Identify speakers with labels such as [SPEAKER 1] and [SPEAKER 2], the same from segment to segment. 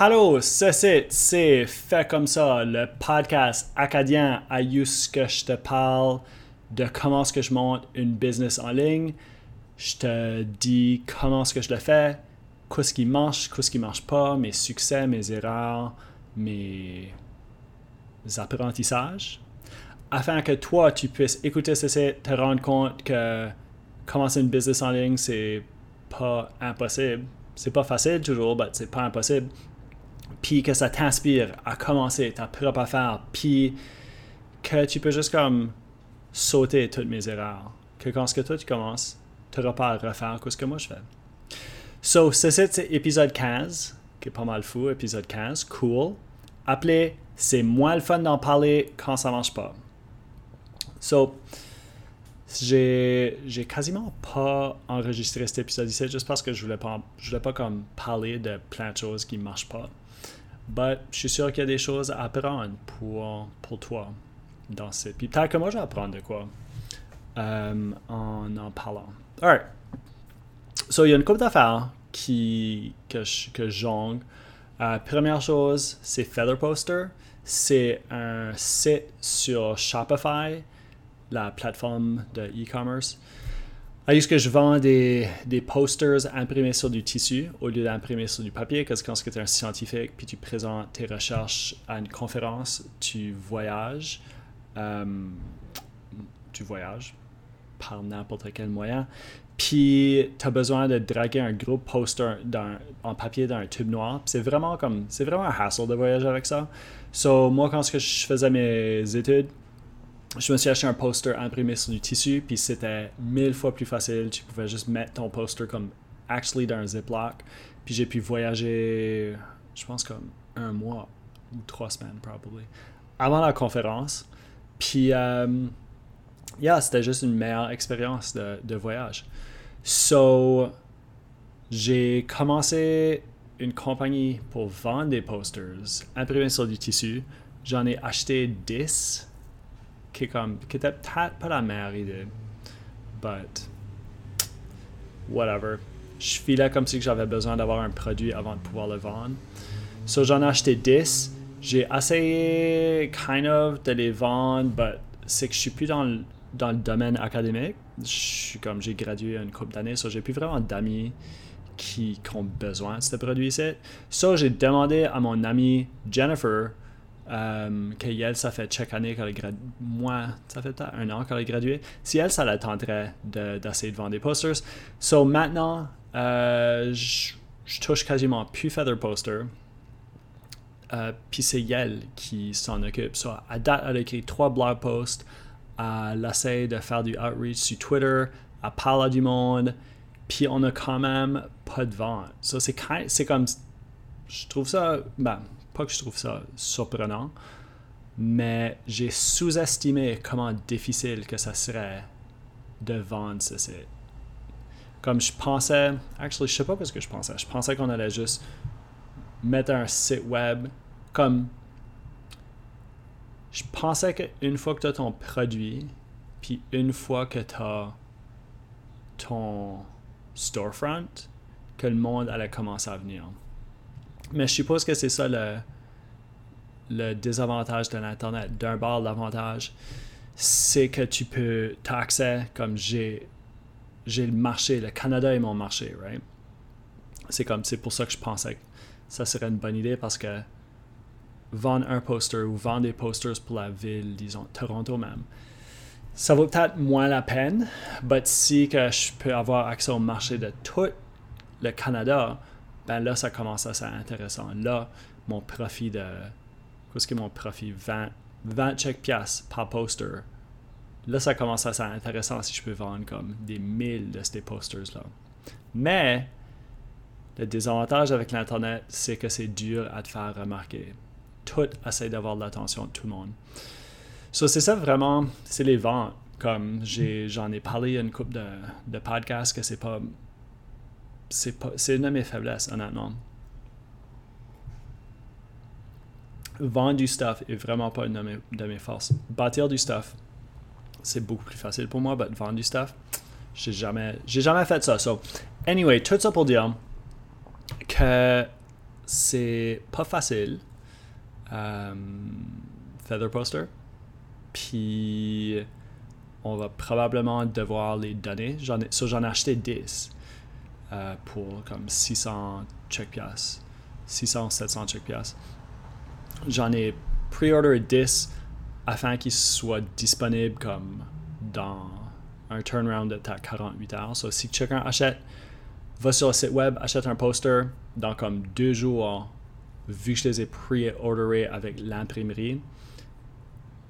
[SPEAKER 1] Hallo, ceci, c'est Fait comme ça, le podcast acadien à ce que je te parle de comment est-ce que je monte une business en ligne. Je te dis comment est-ce que je le fais, qu'est-ce qui marche, qu'est-ce qui marche pas, mes succès, mes erreurs, mes apprentissages, afin que toi, tu puisses écouter ceci, te rendre compte que commencer une business en ligne, c'est pas impossible. C'est pas facile toujours, mais c'est pas impossible puis que ça t'inspire à commencer ta propre affaire, puis que tu peux juste comme sauter toutes mes erreurs. Que quand ce que toi tu commences, tu n'auras pas à refaire ce que moi je fais. So, c'est épisode 15, qui est pas mal fou, épisode 15, cool. Appelé C'est moins le fun d'en parler quand ça marche pas. So, j'ai, j'ai quasiment pas enregistré cet épisode ici juste parce que je voulais pas, je voulais pas comme parler de plein de choses qui marchent pas. But je suis sûr qu'il y a des choses à apprendre pour, pour toi dans cette. Puis peut-être que moi, je vais apprendre de quoi euh, en en parlant. Alright. So, il y a une couple d'affaires que, que jongle. Euh, première chose, c'est Feather Poster. C'est un site sur Shopify, la plateforme de e-commerce. Alors, que je vends des, des, posters imprimés sur du tissu au lieu d'imprimer sur du papier, parce que quand tu es un scientifique, puis tu présentes tes recherches à une conférence, tu voyages, euh, tu voyages par n'importe quel moyen, puis tu as besoin de draguer un gros poster en papier dans un tube noir. C'est vraiment comme, c'est vraiment un hassle de voyager avec ça. So, moi, quand je faisais mes études, je me suis acheté un poster imprimé sur du tissu, puis c'était mille fois plus facile. Tu pouvais juste mettre ton poster comme actually dans un Ziploc. Puis j'ai pu voyager, je pense comme un mois ou trois semaines, probably, avant la conférence. Puis, euh, yeah, c'était juste une meilleure expérience de, de voyage. So, j'ai commencé une compagnie pour vendre des posters imprimés sur du tissu. J'en ai acheté 10 qui, comme, qui était peut-être pas la meilleure idée. But, whatever. Je filais comme si j'avais besoin d'avoir un produit avant de pouvoir le vendre. So, j'en ai acheté 10. J'ai essayé, kind of, de les vendre, but c'est que je suis plus dans le, dans le domaine académique. Je suis comme, j'ai gradué une couple d'années, so j'ai plus vraiment d'amis qui, ont besoin de ce produit-ci. So, j'ai demandé à mon amie Jennifer, euh, qu'elle, ça fait chaque année qu'elle gradué. Moi, ça fait un an qu'elle a gradué. Si elle, ça l'attendrait d'essayer de, vendre des posters. So maintenant, euh, je, touche quasiment plus Feather Poster. Euh, puis c'est elle qui s'en occupe. So, à date, elle a écrit trois blog posts. Elle essaie de faire du outreach sur Twitter. Elle parle à du monde. Puis on a quand même pas de vente. So, c'est comme. Je trouve ça. Ben, pas que je trouve ça surprenant, mais j'ai sous-estimé comment difficile que ça serait de vendre ce site. Comme je pensais, actually, je sais pas ce que je pensais. Je pensais qu'on allait juste mettre un site web comme. Je pensais qu'une fois que tu as ton produit, puis une fois que tu as ton storefront, que le monde allait commencer à venir. Mais je suppose que c'est ça le, le désavantage de l'Internet. D'un bord, l'avantage, c'est que tu peux, accès, comme j'ai, j'ai le marché, le Canada est mon marché, right? C'est comme, c'est pour ça que je pensais que ça serait une bonne idée parce que vendre un poster ou vendre des posters pour la ville, disons, Toronto même, ça vaut peut-être moins la peine, mais si que je peux avoir accès au marché de tout le Canada, ben là, ça commence à être intéressant. Là, mon profit de. Qu'est-ce que mon profit 20, 20 chèques piastres par poster. Là, ça commence à être intéressant si je peux vendre comme des mille de ces posters-là. Mais, le désavantage avec l'Internet, c'est que c'est dur à te faire remarquer. Tout essaie d'avoir l'attention de tout le monde. So, c'est ça vraiment, c'est les ventes. Comme j'en ai, parlé à une couple de, de podcasts que c'est pas c'est une de mes faiblesses, honnêtement. Vendre du stuff est vraiment pas une de mes, de forces. Bâtir du stuff, c'est beaucoup plus facile pour moi, mais vendre du stuff, j'ai jamais, j'ai jamais fait ça. So, anyway, tout ça pour dire que c'est pas facile. Euh, Feather Poster. Puis on va probablement devoir les donner. J'en ai, j'en ai acheté 10 euh, pour comme 600 check piastres. 600, 700 check piastres. J'en ai pre-order 10 afin qu'ils soient disponibles comme dans un turnaround de 48 heures. So, si quelqu'un achète, va sur le site web, achète un poster dans comme deux jours, vu que je les ai pre-orderés avec l'imprimerie,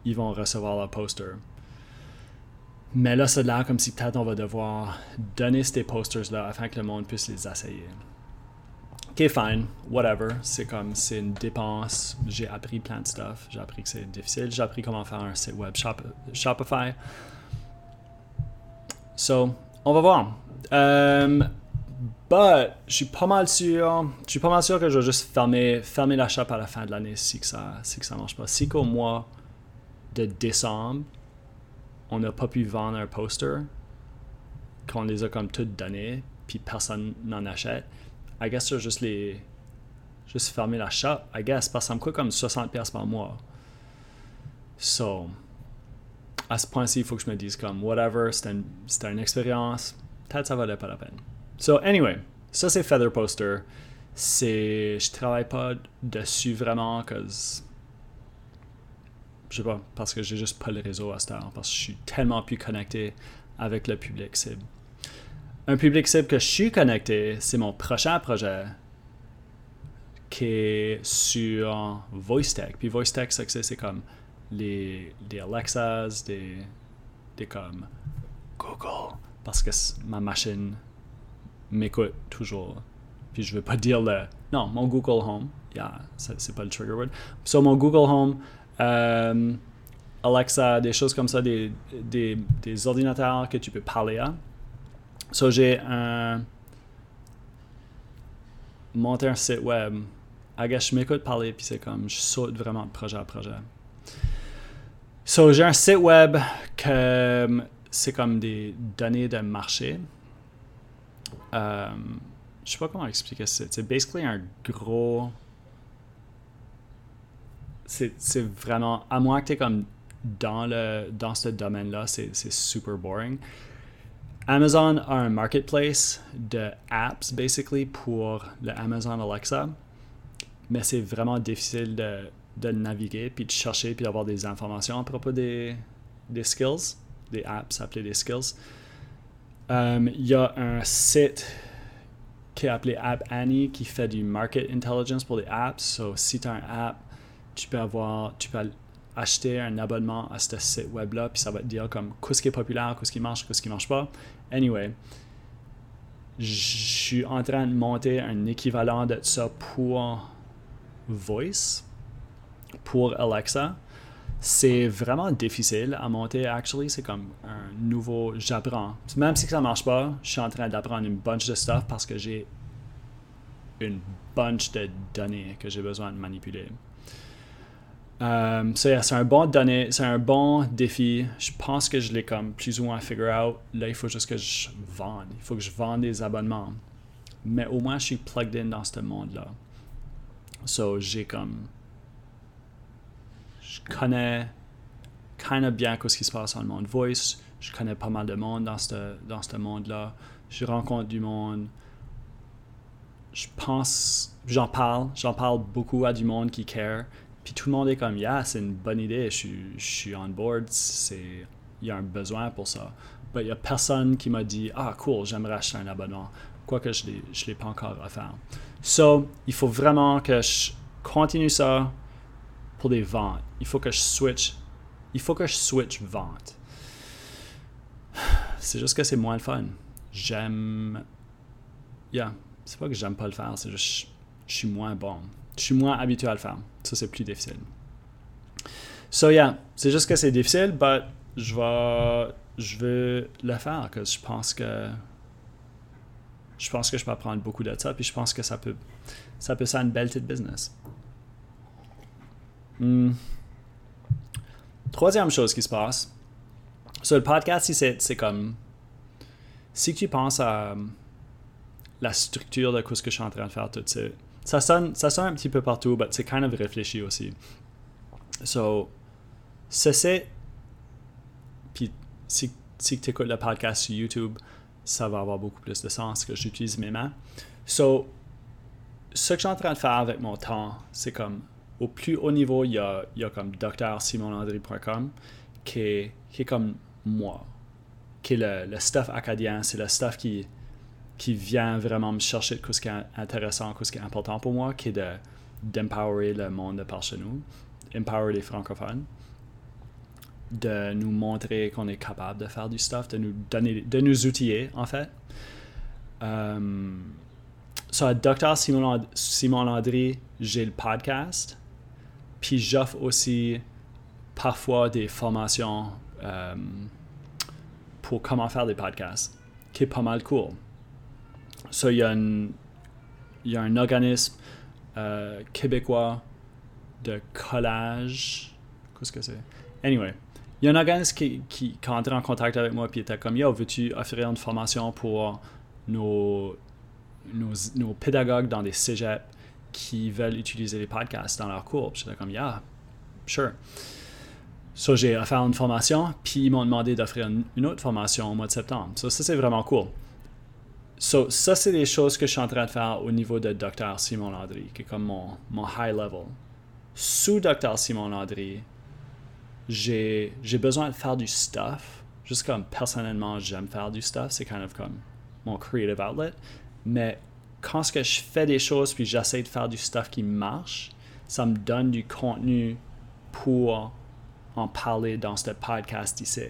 [SPEAKER 1] ils vont recevoir le poster. Mais là, c'est là comme si peut-être on va devoir donner ces posters-là afin que le monde puisse les essayer. Ok, fine, whatever. C'est comme, c'est une dépense. J'ai appris plein de stuff. J'ai appris que c'est difficile. J'ai appris comment faire un site web Shopify. So, on va voir. Um, but, je suis pas mal sûr. Je suis pas mal sûr que je vais juste fermer, fermer la shop à la fin de l'année si que ça, si que ça marche pas. Si qu'au mois de décembre, on n'a pas pu vendre un poster, qu'on les a comme toutes données, puis personne n'en achète, I guess je juste les. Juste fermer la shop, I guess, parce que ça me coûte comme 60$ par mois. So, à ce point-ci, il faut que je me dise comme, whatever, c'était une, une, expérience, peut-être ça valait pas la peine. So, anyway, ça c'est Feather Poster. C'est. Je travaille pas dessus vraiment, cause je sais pas, parce que j'ai juste pas le réseau à cette heure, parce que je suis tellement plus connecté avec le public cible. Un public cible que je suis connecté, c'est mon prochain projet qui est sur VoiceTech. Puis VoiceTech, c'est comme les, les Alexas, des, des comme Google, parce que ma machine m'écoute toujours. Puis je veux pas dire le. Non, mon Google Home, yeah, c'est pas le trigger word. Sur mon Google Home, euh, Alexa, des choses comme ça, des, des, ordinateurs que tu peux parler à. So, j'ai un. monté un site web. Guess je m'écoute parler, puis c'est comme je saute vraiment de projet à projet. So, j'ai un site web que c'est comme des données de marché. Euh, je sais pas comment expliquer ça. C'est basically un gros c'est vraiment, à moins que tu comme dans, le, dans ce domaine-là, c'est super boring. Amazon a un marketplace de apps, basically, pour le Amazon Alexa, mais c'est vraiment difficile de, de naviguer, puis de chercher, puis d'avoir des informations à propos des, des skills, des apps appelées des skills. Euh, il y a un site qui est appelé App Annie qui fait du market intelligence pour les apps. So, si tu as un app tu peux avoir, tu peux acheter un abonnement à ce site web-là, puis ça va te dire comme qu'est-ce qui est populaire, qu'est-ce qui marche, qu'est-ce qui marche pas. Anyway, je suis en train de monter un équivalent de ça pour Voice, pour Alexa. C'est vraiment difficile à monter, actually. C'est comme un nouveau. J'apprends. Même si ça marche pas, je suis en train d'apprendre une bunch de stuff parce que j'ai une bunch de données que j'ai besoin de manipuler. Euh, c'est un bon donné, c'est un bon défi. Je pense que je l'ai comme plus ou moins figure out. Là, il faut juste que je vende. Il faut que je vende des abonnements. Mais au moins, je suis plugged in dans ce monde-là. So, j'ai comme. Je connais kind of bien ce qui se passe dans le monde voice. Je connais pas mal de monde dans ce dans monde-là. Je rencontre du monde. Je pense. J'en parle. J'en parle beaucoup à du monde qui care tout le monde est comme, yeah, c'est une bonne idée, je, suis on board, il y a un besoin pour ça. Mais il n'y a personne qui m'a dit, ah, cool, j'aimerais acheter un abonnement. Quoique je ne l'ai pas encore faire. So, il faut vraiment que je continue ça pour des ventes. Il faut que je switch. Il faut que je switch vente. C'est juste que c'est moins le fun. J'aime. Yeah. C'est pas que j'aime pas le faire, c'est juste je suis moins bon je suis moins habitué à le faire. Ça, c'est plus difficile. So, yeah, c'est juste que c'est difficile, mais je vais, je veux le faire, parce que je pense que je pense que je peux apprendre beaucoup de ça, puis je pense que ça peut, ça peut être une belle petite business. Hmm. Troisième chose qui se passe. Sur le podcast, c'est comme. Si tu penses à la structure de ce que je suis en train de faire tout de suite, ça sonne, ça sonne un petit peu partout, mais c'est kind of réfléchi aussi. So, c'est. Puis, si, si tu écoutes le podcast sur YouTube, ça va avoir beaucoup plus de sens que j'utilise mes mains. So, ce que je suis en train de faire avec mon temps, c'est comme au plus haut niveau, il y a, il y a comme drsimonlandry.com qui est, qui est comme moi, qui est le, le stuff acadien, c'est le stuff qui, qui vient vraiment me chercher de ce qui est intéressant, ce qui est important pour moi, qui est de, d'empowerer le monde de par chez nous, empower les francophones, de nous montrer qu'on est capable de faire du stuff, de nous donner, de nous outiller en fait. Um, so, Dr. Simon, Simon Landry, j'ai le podcast. Puis j'offre aussi parfois des formations euh, pour comment faire des podcasts, qui est pas mal cool. So, il y a y a un organisme euh, québécois de collage. Qu'est-ce que c'est? Anyway, il y a un organisme qui, qui, est entré en contact avec moi et était comme Yo, veux-tu offrir une formation pour nos, nos, nos pédagogues dans des cégeps qui veulent utiliser les podcasts dans leur cours? J'étais comme, yeah, sure. So, j'ai offert une formation, puis ils m'ont demandé d'offrir une, autre formation au mois de septembre. So, ça, c'est vraiment cool. So, ça, c'est des choses que je suis en train de faire au niveau de Dr. Simon Landry, qui est comme mon, mon high level. Sous Dr. Simon Landry, j'ai besoin de faire du stuff. Juste comme personnellement, j'aime faire du stuff. C'est kind of comme mon creative outlet. Mais quand ce que je fais des choses puis j'essaie de faire du stuff qui marche, ça me donne du contenu pour en parler dans ce podcast ici.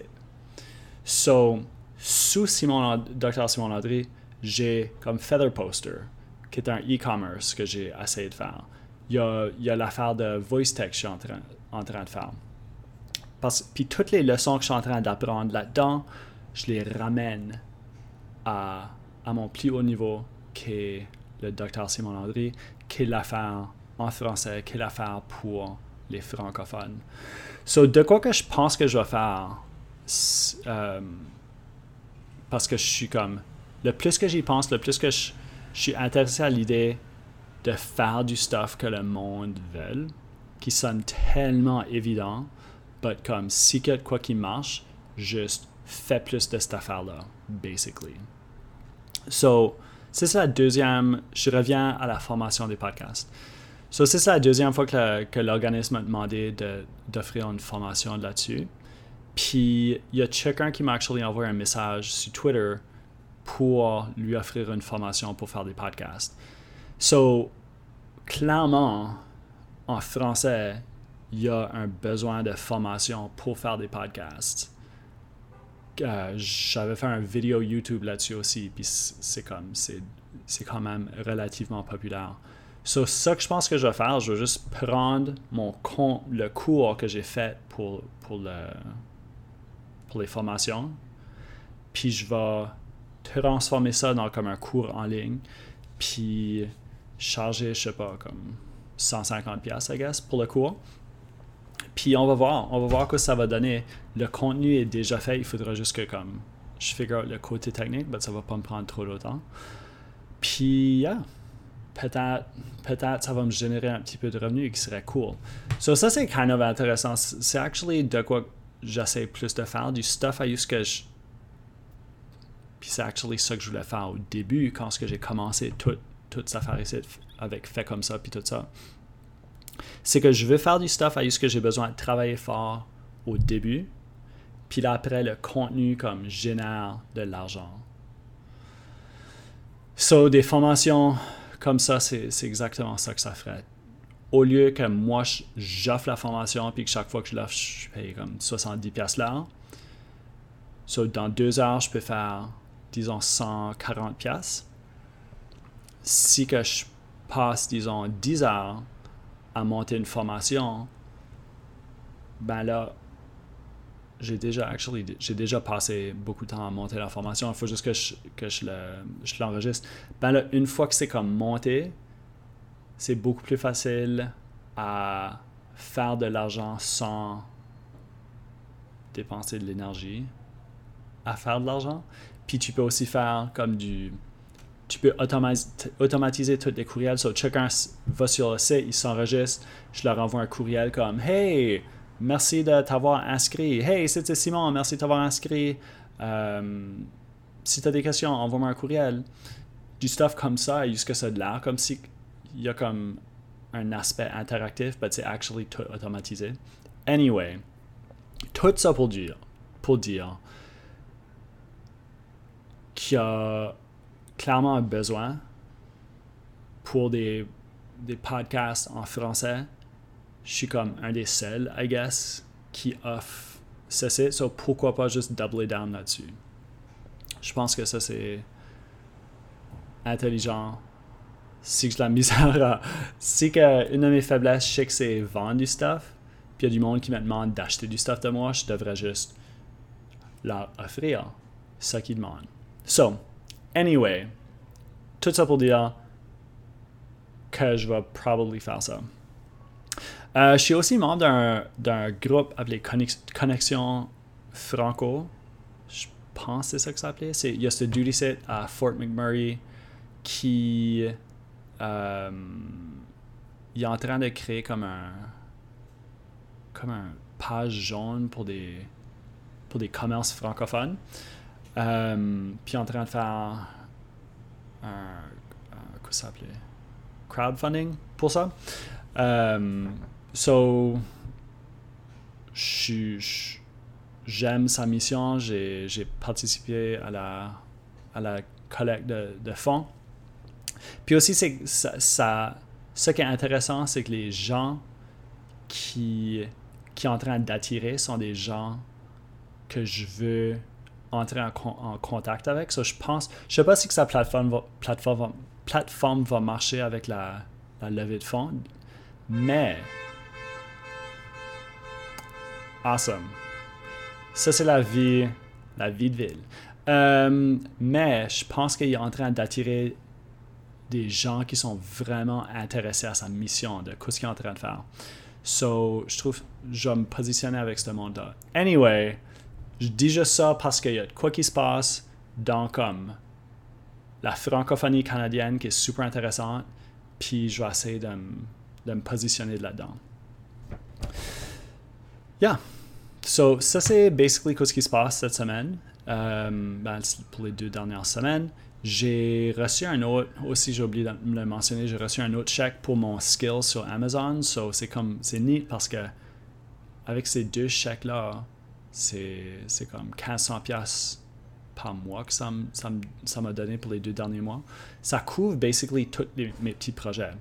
[SPEAKER 1] So, sous Simon, Dr. Simon Landry, j'ai comme Feather Poster, qui est un e-commerce que j'ai essayé de faire. Il y a, il y a l'affaire de voice text que je suis en train, en train de faire. Parce, puis toutes les leçons que je suis en train d'apprendre là-dedans, je les ramène à, à mon plus haut niveau qui est le docteur Simon Landry, qui est l'affaire en français, qui est l'affaire pour les francophones. So, de quoi que je pense que je vais faire, euh, parce que je suis comme, le plus que j'y pense, le plus que je, suis intéressé à l'idée de faire du stuff que le monde veut, qui sonne tellement évident, mais comme si quelque quoi qui marche, juste fais plus de cette affaire-là, basically. So, c'est ça la deuxième. Je reviens à la formation des podcasts. So, c'est ça la deuxième fois que, l'organisme m'a demandé d'offrir une formation là-dessus. Puis, il y a quelqu'un qui m'a actually envoyé un message sur Twitter pour lui offrir une formation pour faire des podcasts. So, clairement, en français, il y a un besoin de formation pour faire des podcasts. Euh, j'avais fait un vidéo YouTube là-dessus aussi, puis c'est comme, c'est quand même relativement populaire. Sur ça que je pense que je vais faire, je vais juste prendre mon le cours que j'ai fait pour, pour les formations, puis je vais transformer ça dans comme un cours en ligne, puis charger, je sais pas, comme 150$, I guess, pour le cours. Puis on va voir, on va voir que ça va donner. Le contenu est déjà fait, il faudra juste que comme je figure le côté technique, mais ça va pas me prendre trop de temps. Puis yeah, peut-être peut-être ça va me générer un petit peu de revenus qui serait cool. So ça c'est kind of intéressant. C'est actually de quoi j'essaie plus de faire, du stuff à use que je puis c'est actually ça que je voulais faire au début quand j'ai commencé toute cette affaire ici avec fait comme ça puis tout ça c'est que je veux faire du stuff à ce que j'ai besoin de travailler fort au début, puis là après le contenu comme génère de l'argent. So, des formations comme ça, c'est exactement ça que ça ferait. Au lieu que moi, j'offre la formation, puis que chaque fois que je l'offre, je paye comme 70$ l'heure. So, dans deux heures, je peux faire, disons, 140$. Si que je passe, disons, 10 heures à monter une formation, ben là, j'ai déjà, actually, j'ai déjà passé beaucoup de temps à monter la formation. Il faut juste que je, que je, le, je l'enregistre. Ben là, une fois que c'est comme monté, c'est beaucoup plus facile à faire de l'argent sans dépenser de l'énergie à faire de l'argent. Puis tu peux aussi faire comme du tu peux automatiser tous les courriels. So, chacun va sur le site, il s'enregistre, je leur envoie un courriel comme Hey, merci de t'avoir inscrit. Hey, c'était Simon, merci de t'avoir inscrit. Euh, si tu as des questions, envoie-moi un courriel. Du stuff comme ça, jusqu'à ça de l'air, comme si il y a comme un aspect interactif, mais c'est actually tout automatisé. Anyway, tout ça pour dire, pour dire qu'il y a clairement un besoin pour des, des podcasts en français. Je suis comme un des seuls, I guess, qui offre ceci. So pourquoi pas juste doubler down là-dessus? Je pense que ça, c'est intelligent. Si que la misère à... Si que une de mes faiblesses, je sais que c'est vendre du stuff, puis il y a du monde qui me demande d'acheter du stuff de moi, je devrais juste leur offrir ce qu'ils demandent. So, anyway, tout ça pour dire que je vais probablement faire ça. Euh, je suis aussi membre d'un groupe appelé Connexion Franco. Je pense que c'est ça que ça s'appelait. Il y a ce duty set à Fort McMurray qui euh, est en train de créer comme un comme un page jaune pour des pour des commerces francophones. Euh, puis en train de faire un, quoi ça crowdfunding pour ça. Euh, so j'aime sa mission. J'ai participé à la à la collecte de, fonds. Puis aussi, ça, ce qui est intéressant, c'est que les gens qui, qui sont en train d'attirer sont des gens que je veux entrer en, contact avec. So, je pense, je sais pas si que sa plateforme va, plateforme, plateforme va marcher avec la, levée de fonds, mais awesome. Ça, c'est la vie, la vie de ville. Euh, mais je pense qu'il est en train d'attirer des gens qui sont vraiment intéressés à sa mission, de ce qu'il est en train de faire. So, je trouve, je vais me positionner avec ce monde-là. Anyway, je dis juste ça parce qu'il y a quoi qui se passe dans comme la francophonie canadienne qui est super intéressante, puis je vais essayer de, me positionner là-dedans. Yeah. So, ça c'est basically ce qui se passe cette semaine, ben, pour les deux dernières semaines. J'ai reçu un autre, aussi j'ai oublié de le mentionner, j'ai reçu un autre chèque pour mon skill sur Amazon. So c'est comme, c'est neat parce que avec ces deux chèques-là, c'est, comme 1500 pièces par mois que ça, m'a donné pour les deux derniers mois. Ça couvre basically tous mes petits projets.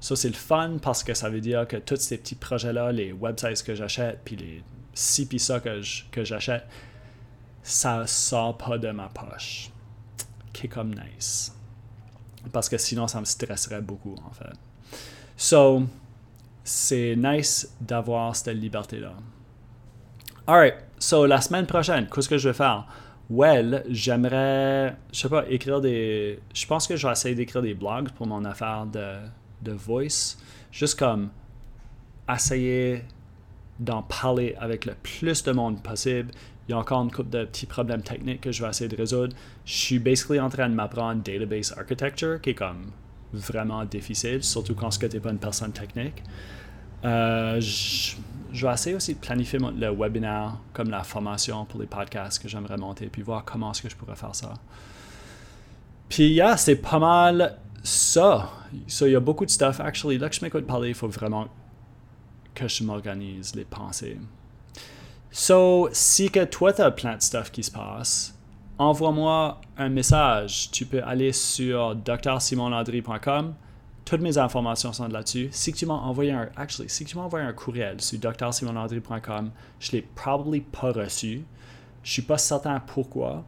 [SPEAKER 1] Ça, c'est le fun parce que ça veut dire que tous ces petits projets-là, les websites que j'achète, puis les ci puis ça que, j'achète, ça sort pas de ma poche qui est comme nice. Parce que sinon, ça me stresserait beaucoup, en fait. So, c'est nice d'avoir cette liberté-là. Alright, so la semaine prochaine, qu'est-ce que je vais faire? Well, j'aimerais, je sais pas, écrire des. Je pense que je vais essayer d'écrire des blogs pour mon affaire de, de voice. Juste comme essayer d'en parler avec le plus de monde possible, il y a encore une couple de petits problèmes techniques que je vais essayer de résoudre. Je suis basically en train de m'apprendre database architecture, qui est comme vraiment difficile, surtout quand tu n'es pas une personne technique. Euh, je, vais essayer aussi de planifier le webinaire comme la formation pour les podcasts que j'aimerais monter, puis voir comment est-ce que je pourrais faire ça. Puis, yeah, c'est pas mal ça. Il y a beaucoup de stuff. Actually, là que je m'écoute parler, il faut vraiment que je m'organise les pensées. So, si que toi, tu as plein de stuff qui se passe, envoie-moi un message. Tu peux aller sur drsimonlandry.com. Toutes mes informations sont là-dessus. Si tu m'as envoyé un, actually, si tu m'as envoyé un courriel sur drsimonlandry.com, je l'ai probablement pas reçu. Je suis pas certain pourquoi,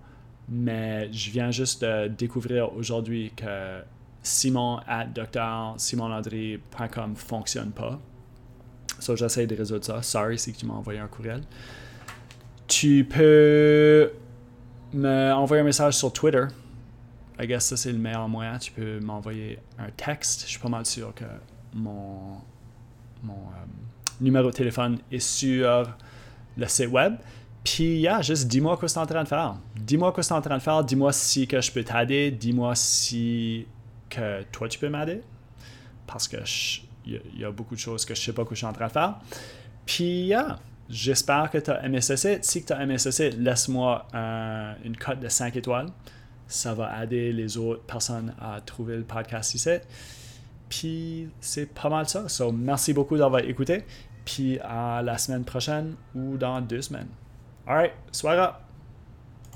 [SPEAKER 1] mais je viens juste de découvrir aujourd'hui que simon at drsimonlandry.com fonctionne pas. So, j'essaie de résoudre ça. Sorry si tu m'as envoyé un courriel. Tu peux m'envoyer un message sur Twitter. I guess ça, c'est le meilleur moyen. Tu peux m'envoyer un texte. Je suis pas mal sûr que mon, mon euh, numéro de téléphone est sur le site web. Puis, yeah, juste dis-moi quoi es en train de faire. Dis-moi quoi es en train de faire. Dis-moi si que je peux t'aider. Dis-moi si que toi, tu peux m'aider. Parce que il y, a beaucoup de choses que je sais pas quoi je suis en train de faire. Puis, yeah, j'espère que tu as aimé. Si tu as aimé laisse-moi une cote de 5 étoiles. Ça va aider les autres personnes à trouver le podcast ici. Puis, c'est pas mal ça. So, merci beaucoup d'avoir écouté. Puis, à la semaine prochaine ou dans deux semaines. All right, swag up.